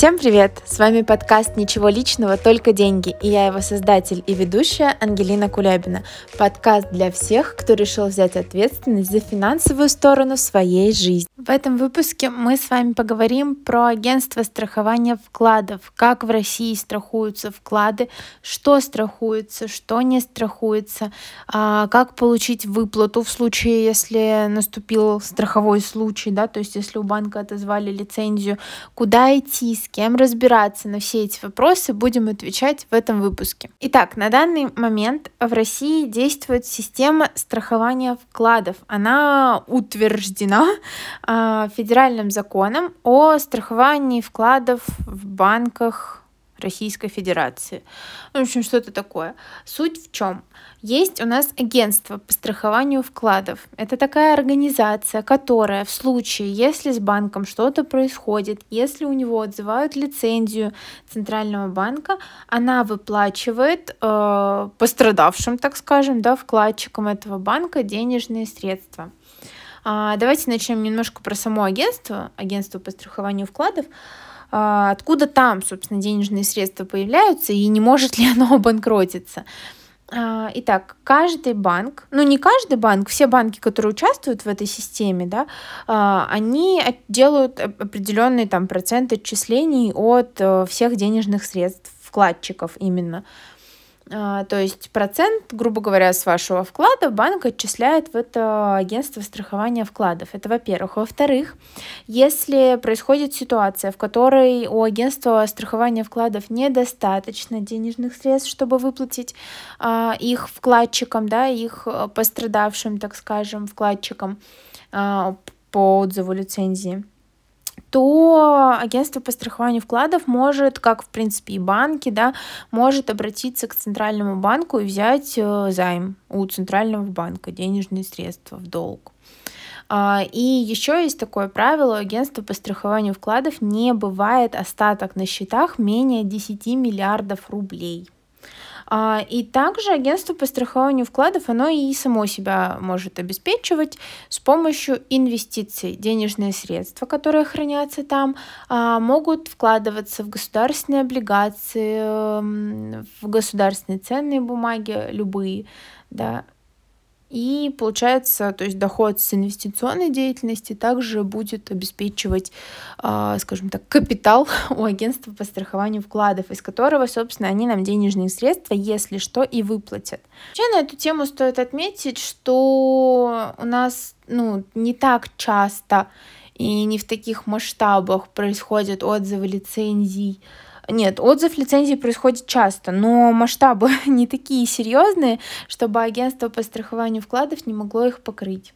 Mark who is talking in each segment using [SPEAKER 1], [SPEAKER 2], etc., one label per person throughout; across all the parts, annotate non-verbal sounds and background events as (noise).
[SPEAKER 1] Всем привет! С вами подкаст «Ничего личного, только деньги» и я его создатель и ведущая Ангелина Кулябина. Подкаст для всех, кто решил взять ответственность за финансовую сторону своей жизни. В этом выпуске мы с вами поговорим про агентство страхования вкладов, как в России страхуются вклады, что страхуется, что не страхуется, а, как получить выплату в случае, если наступил страховой случай, да, то есть если у банка отозвали лицензию, куда идти, с кем разбираться на все эти вопросы, будем отвечать в этом выпуске. Итак, на данный момент в России действует система страхования вкладов. Она утверждена э, федеральным законом о страховании вкладов в банках Российской Федерации. Ну, в общем, что-то такое. Суть в чем? Есть у нас агентство по страхованию вкладов. Это такая организация, которая в случае, если с банком что-то происходит, если у него отзывают лицензию Центрального банка, она выплачивает э, пострадавшим, так скажем, да, вкладчикам этого банка денежные средства. А, давайте начнем немножко про само агентство, агентство по страхованию вкладов. А, откуда там, собственно, денежные средства появляются и не может ли (laughs) оно обанкротиться. А, итак, каждый банк, ну не каждый банк, все банки, которые участвуют в этой системе, да, а, они делают определенный там процент отчислений от э, всех денежных средств вкладчиков именно. То есть процент, грубо говоря, с вашего вклада банк отчисляет в это агентство страхования вкладов. Это во-первых. Во-вторых, если происходит ситуация, в которой у агентства страхования вкладов недостаточно денежных средств, чтобы выплатить а, их вкладчикам, да, их э, пострадавшим, так скажем, вкладчикам а, по отзыву лицензии, то агентство по страхованию вкладов может, как в принципе и банки, да, может обратиться к центральному банку и взять э, займ у центрального банка, денежные средства в долг. А, и еще есть такое правило, агентство по страхованию вкладов не бывает остаток на счетах менее 10 миллиардов рублей. А, и также агентство по страхованию вкладов, оно и само себя может обеспечивать с помощью инвестиций. Денежные средства, которые хранятся там, а, могут вкладываться в государственные облигации, в государственные ценные бумаги, любые, да, и получается, то есть доход с инвестиционной деятельности также будет обеспечивать, а, скажем так, капитал (laughs) у агентства по страхованию вкладов, из которого, собственно, они нам денежные средства, если что, и выплатят. Вообще на эту тему стоит отметить, что у нас ну, не так часто и не в таких масштабах происходят отзывы лицензий нет, отзыв лицензии происходит часто, но масштабы (laughs) не такие серьезные, чтобы агентство по страхованию вкладов не могло их покрыть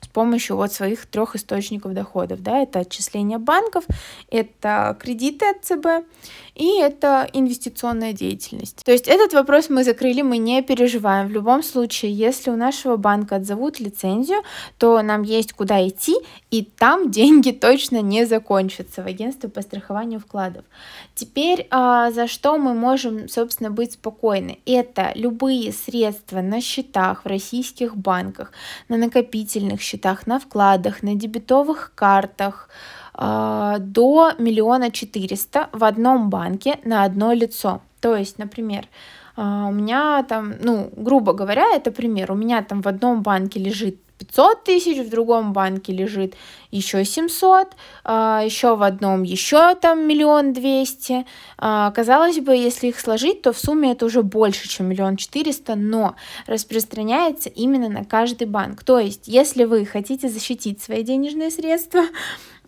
[SPEAKER 1] с помощью вот своих трех источников доходов. Да? Это отчисления банков, это кредиты от ЦБ и это инвестиционная деятельность. То есть этот вопрос мы закрыли, мы не переживаем. В любом случае, если у нашего банка отзовут лицензию, то нам есть куда идти, и там (laughs) деньги точно не закончатся в агентстве по страхованию вкладов. Теперь а, за что мы можем, собственно, быть спокойны? Это любые средства на счетах в российских банках, на накопительных счетах, на вкладах, на дебетовых картах, до миллиона четыреста в одном банке на одно лицо. То есть, например, а, у меня там, ну, грубо говоря, это пример, у меня там в одном банке лежит 500 тысяч, в другом банке лежит еще 700, а, еще в одном еще там миллион двести. Казалось бы, если их сложить, то в сумме это уже больше, чем миллион четыреста, но распространяется именно на каждый банк. То есть, если вы хотите защитить свои денежные средства,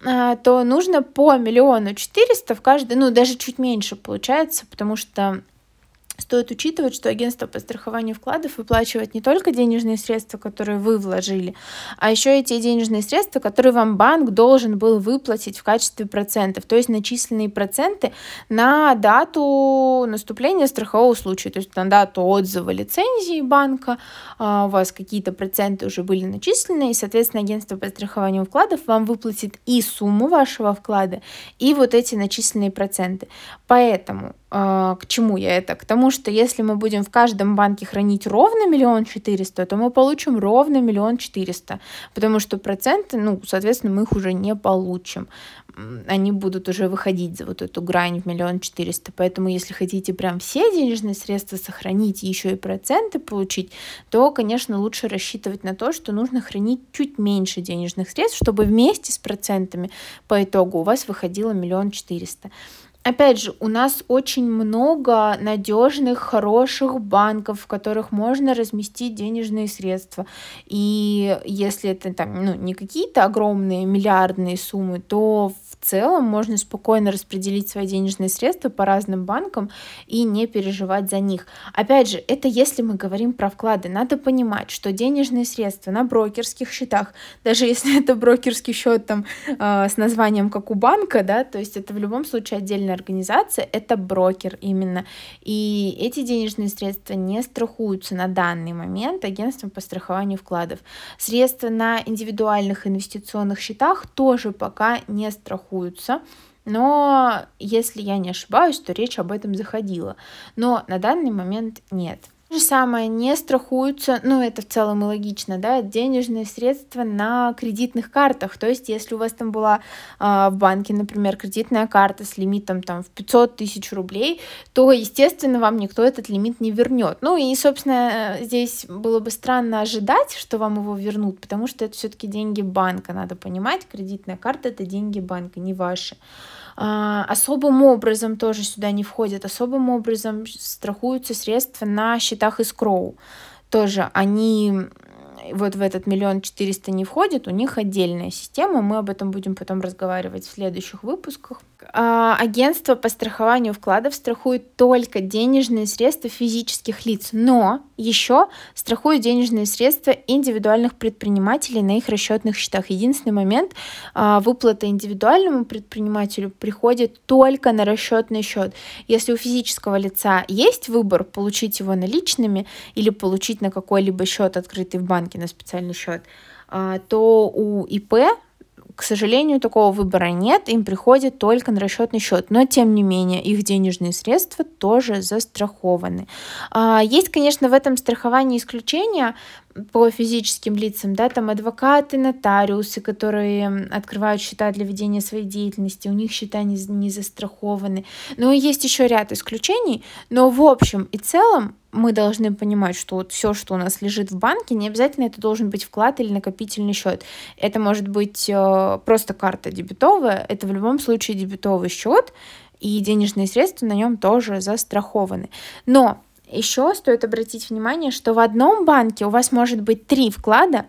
[SPEAKER 1] а, то нужно по миллиону четыреста в каждый, ну даже чуть меньше получается, потому что Стоит учитывать, что агентство по страхованию вкладов выплачивает не только денежные средства, которые вы вложили, а еще и те денежные средства, которые вам банк должен был выплатить в качестве процентов, то есть начисленные проценты на дату наступления страхового случая, то есть на дату отзыва лицензии банка, а, у вас какие-то проценты уже были начислены, и, соответственно, агентство по страхованию вкладов вам выплатит и сумму вашего вклада, и вот эти начисленные проценты. Поэтому к чему я это? К тому, что если мы будем в каждом банке хранить ровно миллион четыреста, то мы получим ровно миллион четыреста, потому что проценты, ну, соответственно, мы их уже не получим. Они будут уже выходить за вот эту грань в миллион четыреста. Поэтому, если хотите прям все денежные средства сохранить и еще и проценты получить, то, конечно, лучше рассчитывать на то, что нужно хранить чуть меньше денежных средств, чтобы вместе с процентами по итогу у вас выходило миллион четыреста. Опять же, у нас очень много надежных, хороших банков, в которых можно разместить денежные средства. И если это там, ну, не какие-то огромные миллиардные суммы, то в целом можно спокойно распределить свои денежные средства по разным банкам и не переживать за них. Опять же, это если мы говорим про вклады. Надо понимать, что денежные средства на брокерских счетах, даже если (laughs) это брокерский счет там э, с названием как у банка, да, то есть это в любом случае отдельная организация, это брокер именно. И эти денежные средства не страхуются на данный момент агентством по страхованию вкладов. Средства на индивидуальных инвестиционных счетах тоже пока не страхуются. Но если я не ошибаюсь, то речь об этом заходила. Но на данный момент нет. Же самое, не страхуются, ну это в целом и логично, да, денежные средства на кредитных картах. То есть, если у вас там была э, в банке, например, кредитная карта с лимитом там в 500 тысяч рублей, то, естественно, вам никто этот лимит не вернет. Ну и, собственно, здесь было бы странно ожидать, что вам его вернут, потому что это все-таки деньги банка, надо понимать, кредитная карта это деньги банка, не ваши. А, особым образом тоже сюда не входят, особым образом страхуются средства на счетах из Кроу. Тоже они вот в этот миллион четыреста не входят, у них отдельная система, мы об этом будем потом разговаривать в следующих выпусках. А, агентство по страхованию вкладов страхует только денежные средства физических лиц, но еще страхует денежные средства индивидуальных предпринимателей на их расчетных счетах. Единственный момент, а, выплата индивидуальному предпринимателю приходит только на расчетный счет. Если у физического лица есть выбор получить его наличными или получить на какой-либо счет, открытый в банке, на специальный счет, а, то у ИП к сожалению, такого выбора нет, им приходит только на расчетный счет, но тем не менее их денежные средства тоже застрахованы. А, есть, конечно, в этом страховании исключения, по физическим лицам, да, там адвокаты, нотариусы, которые открывают счета для ведения своей деятельности, у них счета не, не застрахованы. Но есть еще ряд исключений, но в общем и целом мы должны понимать, что вот все, что у нас лежит в банке, не обязательно это должен быть вклад или накопительный счет. Это может быть э, просто карта дебетовая, это в любом случае дебетовый счет, и денежные средства на нем тоже застрахованы. Но еще стоит обратить внимание, что в одном банке у вас может быть три вклада,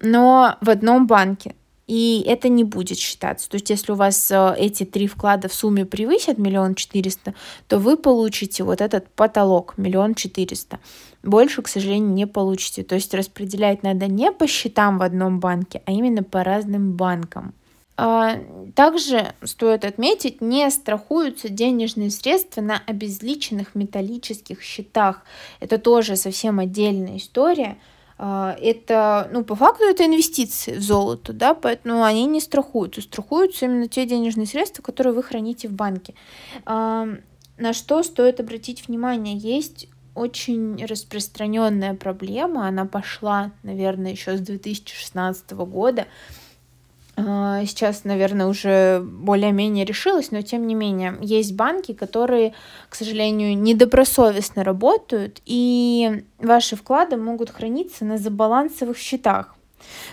[SPEAKER 1] но в одном банке. И это не будет считаться. То есть, если у вас э, эти три вклада в сумме превысят миллион четыреста, то вы получите вот этот потолок миллион четыреста. Больше, к сожалению, не получите. То есть распределять надо не по счетам в одном банке, а именно по разным банкам. А, также стоит отметить, не страхуются денежные средства на обезличенных металлических счетах. Это тоже совсем отдельная история. А, это, ну, по факту это инвестиции в золото, да, поэтому они не страхуются. Страхуются именно те денежные средства, которые вы храните в банке. А, на что стоит обратить внимание? Есть очень распространенная проблема, она пошла, наверное, еще с 2016 года, сейчас, наверное, уже более-менее решилась, но тем не менее, есть банки, которые, к сожалению, недобросовестно работают, и ваши вклады могут храниться на забалансовых счетах.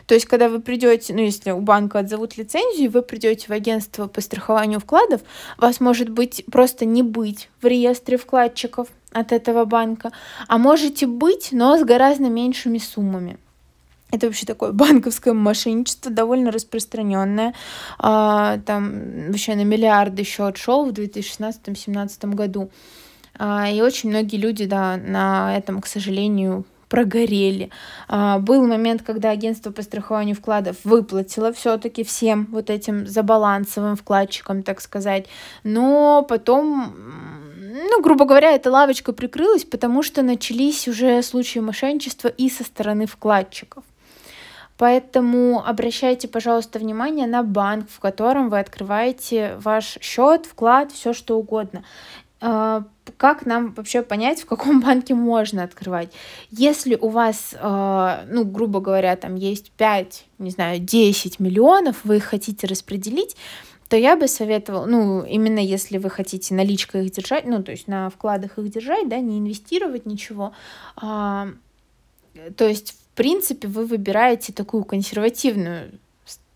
[SPEAKER 1] То есть, когда вы придете, ну, если у банка отзовут лицензию, вы придете в агентство по страхованию вкладов, вас может быть просто не быть в реестре вкладчиков от этого банка, а можете быть, но с гораздо меньшими суммами. Это вообще такое банковское мошенничество, довольно распространенное. А, там вообще на миллиарды счет шел в 2016-2017 году. А, и очень многие люди, да, на этом, к сожалению, прогорели. А, был момент, когда агентство по страхованию вкладов выплатило все-таки всем вот этим забалансовым вкладчикам, так сказать. Но потом ну, грубо говоря, эта лавочка прикрылась, потому что начались уже случаи мошенничества и со стороны вкладчиков. Поэтому обращайте, пожалуйста, внимание на банк, в котором вы открываете ваш счет, вклад, все что угодно. а, как нам вообще понять, в каком (laughs) банке можно открывать? Если у вас, а, ну, грубо говоря, там есть 5, не знаю, 10 миллионов, вы их хотите распределить, то я бы советовала, ну, именно если вы хотите наличкой их держать, ну, то есть на вкладах их держать, да, не инвестировать ничего, а, то есть, принципе, вы выбираете такую консервативную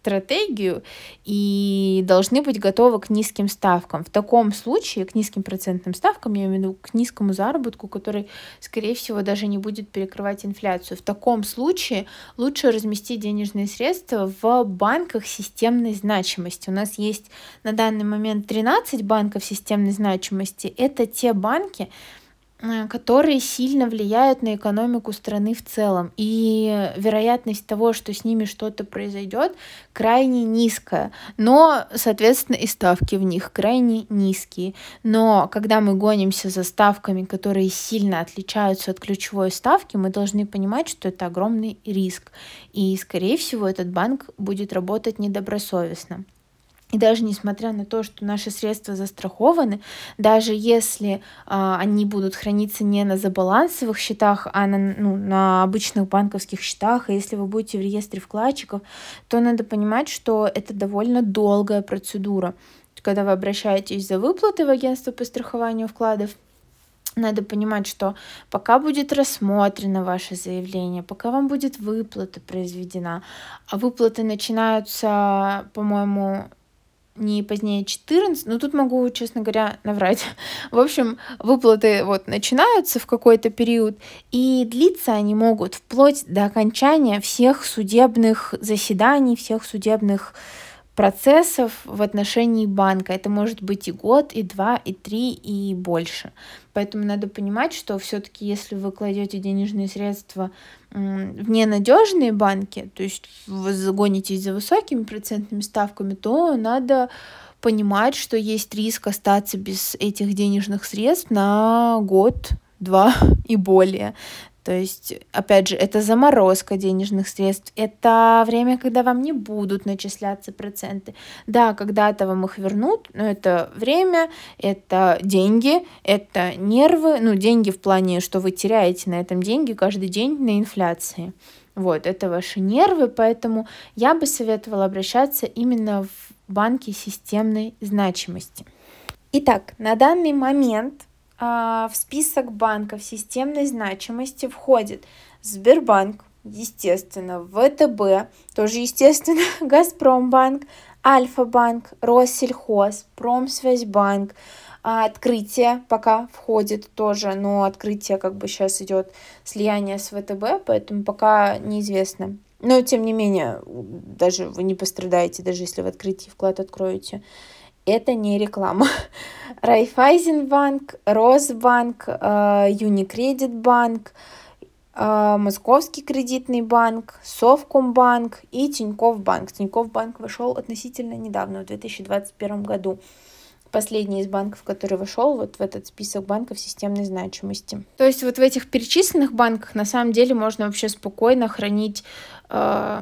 [SPEAKER 1] стратегию и должны быть готовы к низким ставкам. В таком случае, к низким процентным ставкам, я имею в виду к низкому заработку, который, скорее всего, даже не будет перекрывать инфляцию. В таком случае лучше разместить денежные средства в банках системной значимости. У нас есть на данный момент 13 банков системной значимости. Это те банки, которые сильно влияют на экономику страны в целом. И вероятность того, что с ними что-то произойдет, крайне низкая. Но, соответственно, и ставки в них крайне низкие. Но когда мы гонимся за ставками, которые сильно отличаются от ключевой ставки, мы должны понимать, что это огромный риск. И, скорее всего, этот банк будет работать недобросовестно. И даже несмотря на то, что наши средства застрахованы, даже если а, они будут храниться не на забалансовых счетах, а на, ну, на обычных банковских счетах, и если вы будете в реестре вкладчиков, то надо понимать, что это довольно долгая процедура. Когда вы обращаетесь за выплатой в агентство по страхованию вкладов, надо понимать, что пока будет рассмотрено ваше заявление, пока вам будет выплата произведена, а выплаты начинаются, по-моему, не позднее 14, но тут могу, честно говоря, наврать. (laughs) В общем, выплаты вот начинаются в какой-то период, и длиться они могут вплоть до окончания всех судебных заседаний, всех судебных процессов в отношении банка. Это может быть и год, и два, и три, и больше. Поэтому надо понимать, что все-таки, если вы кладете денежные средства в ненадежные банки, то есть вы загонитесь за высокими процентными ставками, то надо понимать, что есть риск остаться без этих денежных средств на год, два и более. То есть, опять же, это заморозка денежных средств, это время, когда вам не будут начисляться проценты. Да, когда-то вам их вернут, но это время, это деньги, это нервы, ну, деньги в плане, что вы теряете на этом деньги каждый день на инфляции. Вот, это ваши нервы, поэтому я бы советовала обращаться именно в банки системной значимости. Итак, на данный момент в список банков системной значимости входит Сбербанк, естественно, ВТБ, тоже естественно, (laughs) Газпромбанк, Альфа-банк, Россельхоз, Промсвязьбанк, а открытие пока входит тоже, но открытие как бы сейчас идет слияние с ВТБ, поэтому пока неизвестно. Но тем не менее, даже вы не пострадаете, даже если в открытии вклад откроете это не реклама. (laughs) Райфайзенбанк, Росбанк, э, Юникредитбанк, э, Московский кредитный банк, Совкомбанк и Тинькофф банк. Тинькофф банк вошел относительно недавно, в 2021 году. Последний из банков, который вошел вот в этот список банков системной значимости. То есть вот в этих перечисленных банках на самом деле можно вообще спокойно хранить э,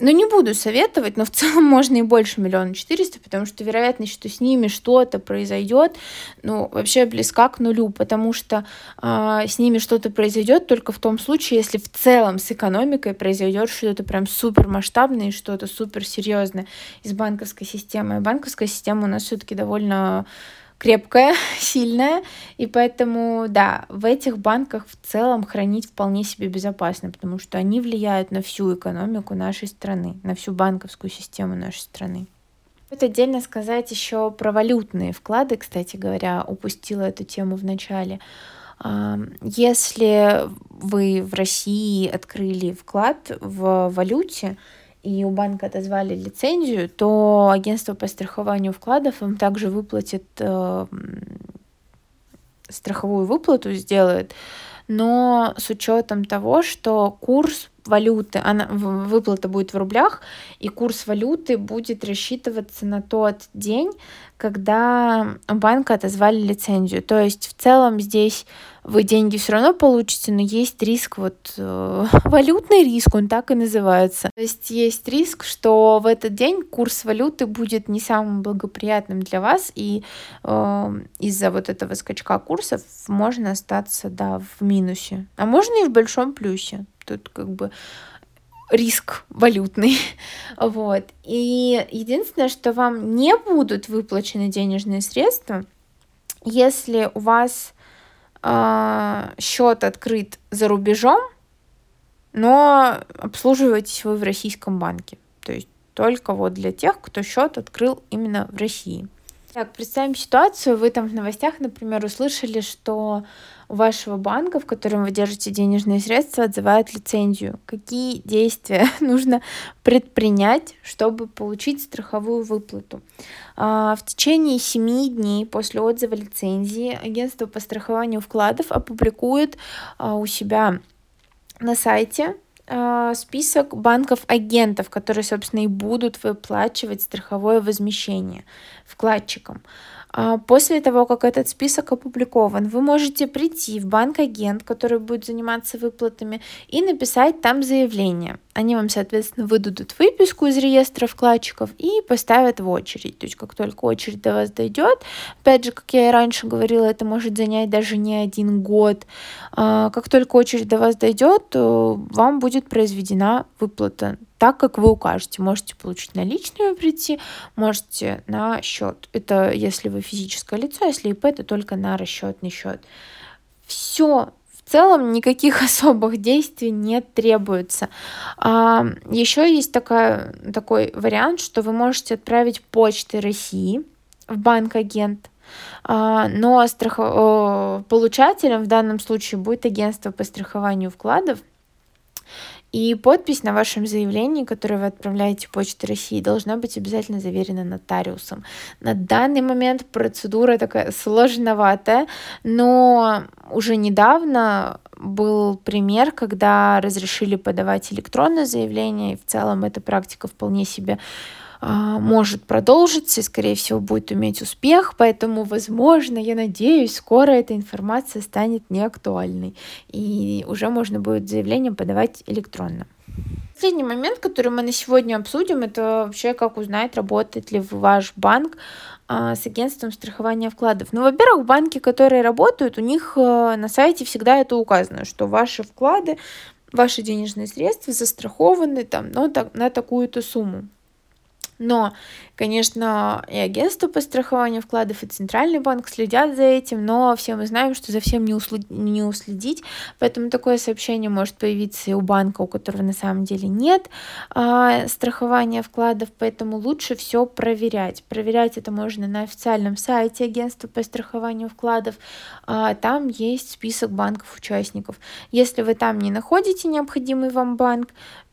[SPEAKER 1] ну, не буду советовать, но в целом (laughs) можно и больше миллиона четыреста, потому что вероятность, что с ними что-то произойдет, ну, вообще близка к нулю, потому что э, с ними что-то произойдет только в том случае, если в целом с экономикой произойдет что-то прям супер масштабное и что-то супер серьезное из банковской системы. А банковская система у нас все-таки довольно крепкая, (laughs) сильная, и поэтому, да, в этих банках в целом хранить вполне себе безопасно, потому что они влияют на всю экономику нашей страны, на всю банковскую систему нашей страны. Стоит отдельно сказать еще про валютные вклады, кстати говоря, упустила эту тему в начале. Если вы в России открыли вклад в валюте, и у банка отозвали лицензию, то агентство по страхованию вкладов им также выплатит э, страховую выплату, сделает, но с учетом того, что курс валюты, она, выплата будет в рублях, и курс валюты будет рассчитываться на тот день, когда банка отозвали лицензию. То есть в целом здесь вы деньги все равно получите, но есть риск, вот э, (laughs) валютный риск, он так и называется. То есть есть риск, что в этот день курс валюты будет не самым благоприятным для вас, и э, из-за вот этого скачка курсов можно остаться, да, в минусе, а можно и в большом плюсе. Тут как бы риск валютный. (laughs) вот. И единственное, что вам не будут выплачены денежные средства, если у вас счет открыт за рубежом, но обслуживаетесь вы в российском банке. То есть только вот для тех, кто счет открыл именно в России. Так, представим ситуацию. Вы там в новостях, например, услышали, что у вашего банка, в котором вы держите денежные средства, отзывают лицензию. Какие действия (laughs) нужно предпринять, чтобы получить страховую выплату? А, в течение 7 дней после отзыва лицензии агентство по страхованию вкладов опубликует а, у себя на сайте список банков-агентов, которые, собственно, и будут выплачивать страховое возмещение вкладчикам. А, после того, как этот список опубликован, вы можете прийти в банк-агент, который будет заниматься выплатами, и написать там заявление. Они вам, соответственно, выдадут выписку из реестра вкладчиков и поставят в очередь. То есть, как только очередь до вас дойдет, опять же, как я и раньше говорила, это может занять даже не один год. А, как только очередь до вас дойдет, вам будет произведена выплата так, как вы укажете. Можете получить наличную прийти, можете на счет. Это если вы физическое лицо, если ИП, то только на расчетный счет. Все, в целом никаких (laughs) особых действий не требуется. А, еще есть такая, такой вариант, что вы можете отправить почтой России в банк-агент, а, но страхов... получателем в данном случае будет агентство по страхованию вкладов, и подпись на вашем заявлении, которое вы отправляете Почте России, должна быть обязательно заверена нотариусом. На данный момент процедура такая сложноватая, но уже недавно был пример, когда разрешили подавать электронное заявление, и в целом эта практика вполне себе может продолжиться и, скорее всего, будет иметь успех, поэтому, возможно, я надеюсь, скоро эта информация станет неактуальной, и уже можно будет заявление подавать электронно. Последний момент, который мы на сегодня обсудим, это вообще как узнать, работает ли ваш банк а, с агентством страхования вкладов. Ну, во-первых, банки, которые работают, у них а, на сайте всегда это указано, что ваши вклады, ваши денежные средства застрахованы там, ну, так, на такую-то сумму. Но, конечно, и агентство по страхованию вкладов, и Центральный банк следят за этим, но все мы знаем, что за всем не, услед... не уследить, поэтому такое сообщение может появиться и у банка, у которого на самом деле нет а, страхования вкладов, поэтому лучше все проверять. Проверять это можно на официальном сайте агентства по страхованию вкладов, а, там есть список банков-участников. Если вы там не находите необходимый вам банк,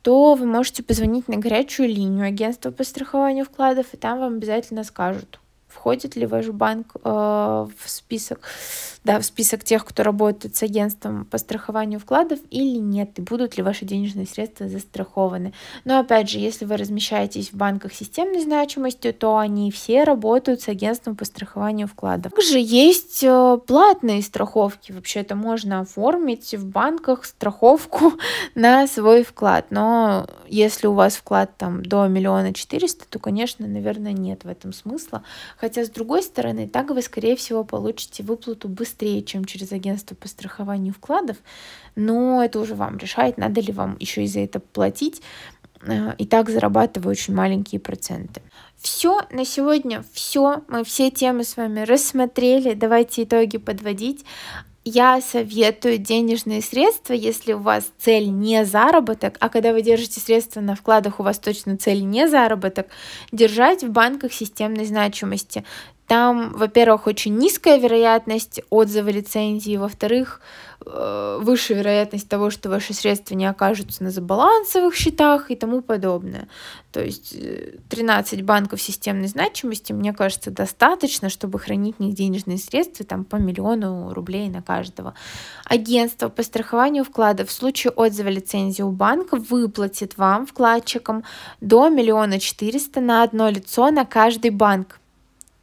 [SPEAKER 1] то вы можете позвонить на горячую линию агентства по страхованию вкладов, и там вам обязательно скажут, входит ли ваш банк э, в список, да, в список тех, кто работает с агентством по страхованию вкладов или нет, и будут ли ваши денежные средства застрахованы. Но опять же, если вы размещаетесь в банках системной значимости, то они все работают с агентством по страхованию вкладов. Также есть э, платные страховки, вообще это можно оформить в банках страховку (laughs) на свой вклад, но если у вас вклад там до миллиона четыреста, то, конечно, наверное, нет в этом смысла, Хотя, с другой стороны, так вы, скорее всего, получите выплату быстрее, чем через агентство по страхованию вкладов, но это уже вам решает, надо ли вам еще и за это платить. Э, и так зарабатываю очень маленькие проценты. Все, на сегодня все. Мы все темы с вами рассмотрели. Давайте итоги подводить я советую денежные средства, если у вас цель не заработок, а когда вы держите средства на вкладах, у вас точно цель не заработок, держать в банках системной значимости. Там, во-первых, очень низкая вероятность отзыва лицензии, во-вторых, э, выше вероятность того, что ваши средства не окажутся на забалансовых счетах и тому подобное. То есть 13 э, банков системной значимости, мне кажется, достаточно, чтобы хранить них денежные средства там, по миллиону рублей на каждого. Агентство по страхованию вкладов в случае отзыва лицензии у банка выплатит вам, вкладчикам, до миллиона четыреста на одно лицо на каждый банк.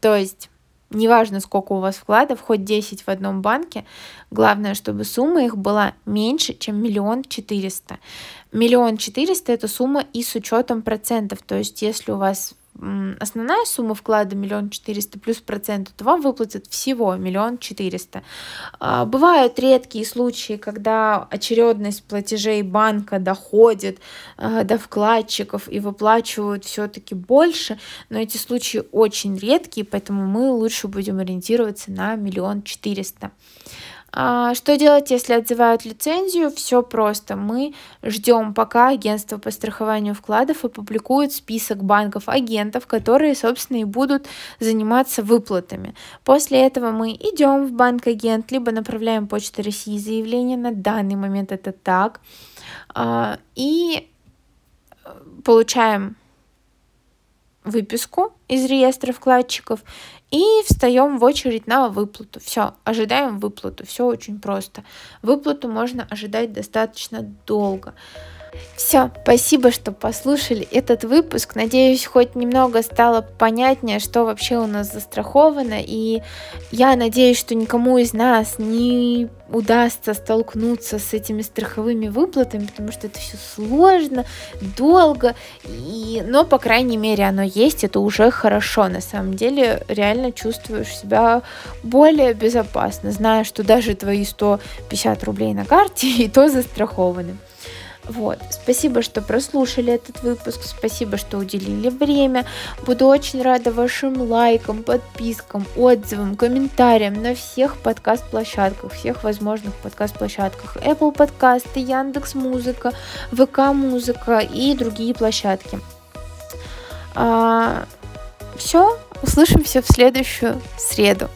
[SPEAKER 1] То есть неважно, сколько у вас вкладов, хоть 10 в одном банке, главное, чтобы сумма их была меньше, чем миллион четыреста. Миллион четыреста – это сумма и с учетом процентов, то есть если у вас основная сумма вклада миллион четыреста плюс проценты, то вам выплатят всего миллион четыреста. А, бывают редкие случаи, когда очередность платежей банка доходит а, до вкладчиков и выплачивают все-таки больше, но эти случаи очень редкие, поэтому мы лучше будем ориентироваться на миллион четыреста. А, что делать, если отзывают лицензию? Все просто. Мы ждем, пока агентство по страхованию вкладов опубликует список банков-агентов, которые, собственно, и будут заниматься выплатами. После этого мы идем в банк-агент, либо направляем Почту России заявление. На данный момент это так. А, и получаем выписку из реестра вкладчиков и встаем в очередь на выплату. Все, ожидаем выплату. Все очень просто. Выплату можно ожидать достаточно долго. Все, спасибо, что послушали этот выпуск. Надеюсь, хоть немного стало понятнее, что вообще у нас застраховано. И я надеюсь, что никому из нас не удастся столкнуться с этими страховыми выплатами, потому что это все сложно, долго. И... Но, по крайней мере, оно есть, это уже хорошо. На самом деле, реально чувствуешь себя более безопасно, зная, что даже твои 150 рублей на карте (laughs) и то застрахованы. Вот. Спасибо, что прослушали этот выпуск. Спасибо, что уделили время. Буду очень рада вашим лайкам, подпискам, отзывам, комментариям на всех подкаст-площадках, всех возможных подкаст-площадках. Apple подкасты, Яндекс Музыка, ВК Музыка и другие площадки. А, все, услышимся в следующую среду.